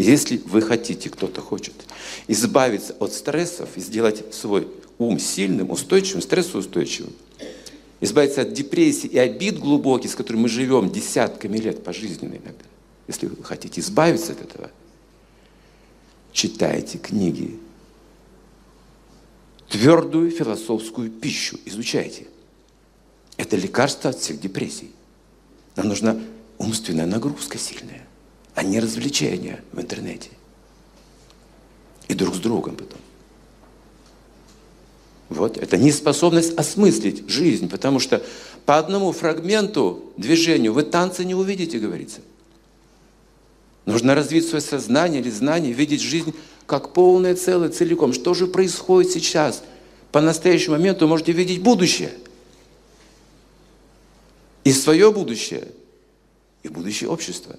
Если вы хотите, кто-то хочет, избавиться от стрессов и сделать свой ум сильным, устойчивым, стрессоустойчивым, избавиться от депрессии и обид глубоких, с которыми мы живем десятками лет пожизненно иногда, если вы хотите избавиться от этого, читайте книги, твердую философскую пищу изучайте. Это лекарство от всех депрессий. Нам нужна умственная нагрузка сильная, а не развлечения в интернете. И друг с другом потом. Вот, это неспособность осмыслить жизнь, потому что по одному фрагменту движению вы танцы не увидите, говорится. Нужно развить свое сознание или знание, видеть жизнь как полное целое, целиком. Что же происходит сейчас? По настоящему моменту можете видеть будущее. И свое будущее, и будущее общества.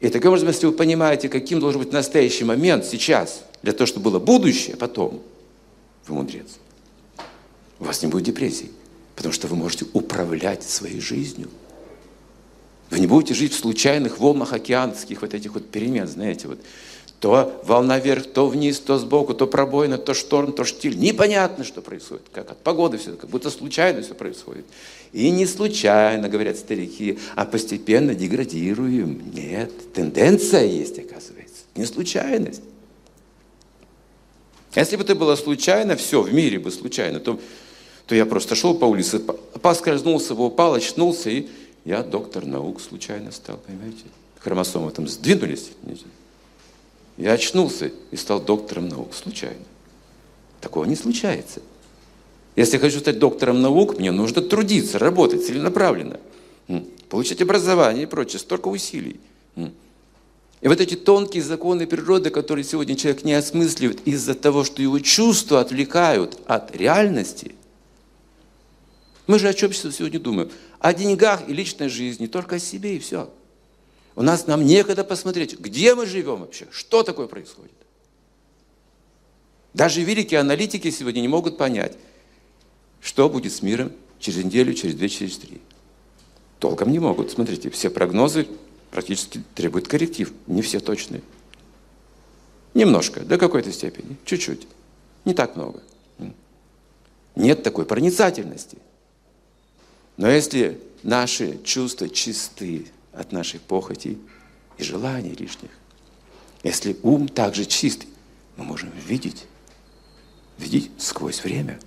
И таким образом, если вы понимаете, каким должен быть настоящий момент сейчас, для того, чтобы было будущее потом, вы мудрец у вас не будет депрессий, потому что вы можете управлять своей жизнью. Вы не будете жить в случайных волнах океанских вот этих вот перемен, знаете, вот то волна вверх, то вниз, то сбоку, то пробоина, то шторм, то штиль. Непонятно, что происходит, как от погоды все, как будто случайно все происходит. И не случайно, говорят старики, а постепенно деградируем. Нет, тенденция есть, оказывается, не случайность. Если бы это было случайно, все, в мире бы случайно, то то я просто шел по улице, поскользнулся, упал, очнулся, и я доктор наук случайно стал, понимаете? Хромосомы там сдвинулись. Я очнулся и стал доктором наук случайно. Такого не случается. Если хочу стать доктором наук, мне нужно трудиться, работать целенаправленно, получать образование и прочее, столько усилий. И вот эти тонкие законы природы, которые сегодня человек не осмысливает из-за того, что его чувства отвлекают от реальности – мы же о чем сегодня думаем? О деньгах и личной жизни, только о себе и все. У нас нам некогда посмотреть, где мы живем вообще, что такое происходит. Даже великие аналитики сегодня не могут понять, что будет с миром через неделю, через две, через три. Толком не могут. Смотрите, все прогнозы практически требуют корректив. Не все точные. Немножко, до какой-то степени, чуть-чуть. Не так много. Нет такой проницательности. Но если наши чувства чисты от наших похотей и желаний лишних, если ум также чист, мы можем видеть, видеть сквозь время.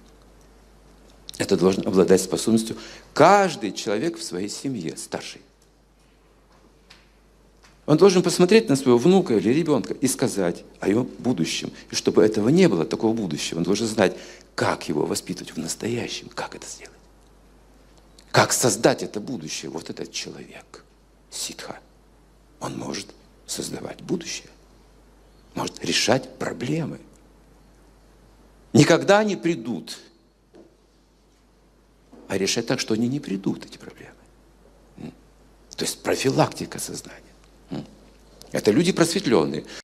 Это должен обладать способностью каждый человек в своей семье, старший. Он должен посмотреть на своего внука или ребенка и сказать о его будущем. И чтобы этого не было, такого будущего, он должен знать, как его воспитывать в настоящем, как это сделать. Как создать это будущее? Вот этот человек, ситха, он может создавать будущее, может решать проблемы. Никогда не придут, а решать так, что они не придут, эти проблемы. То есть профилактика сознания. Это люди просветленные.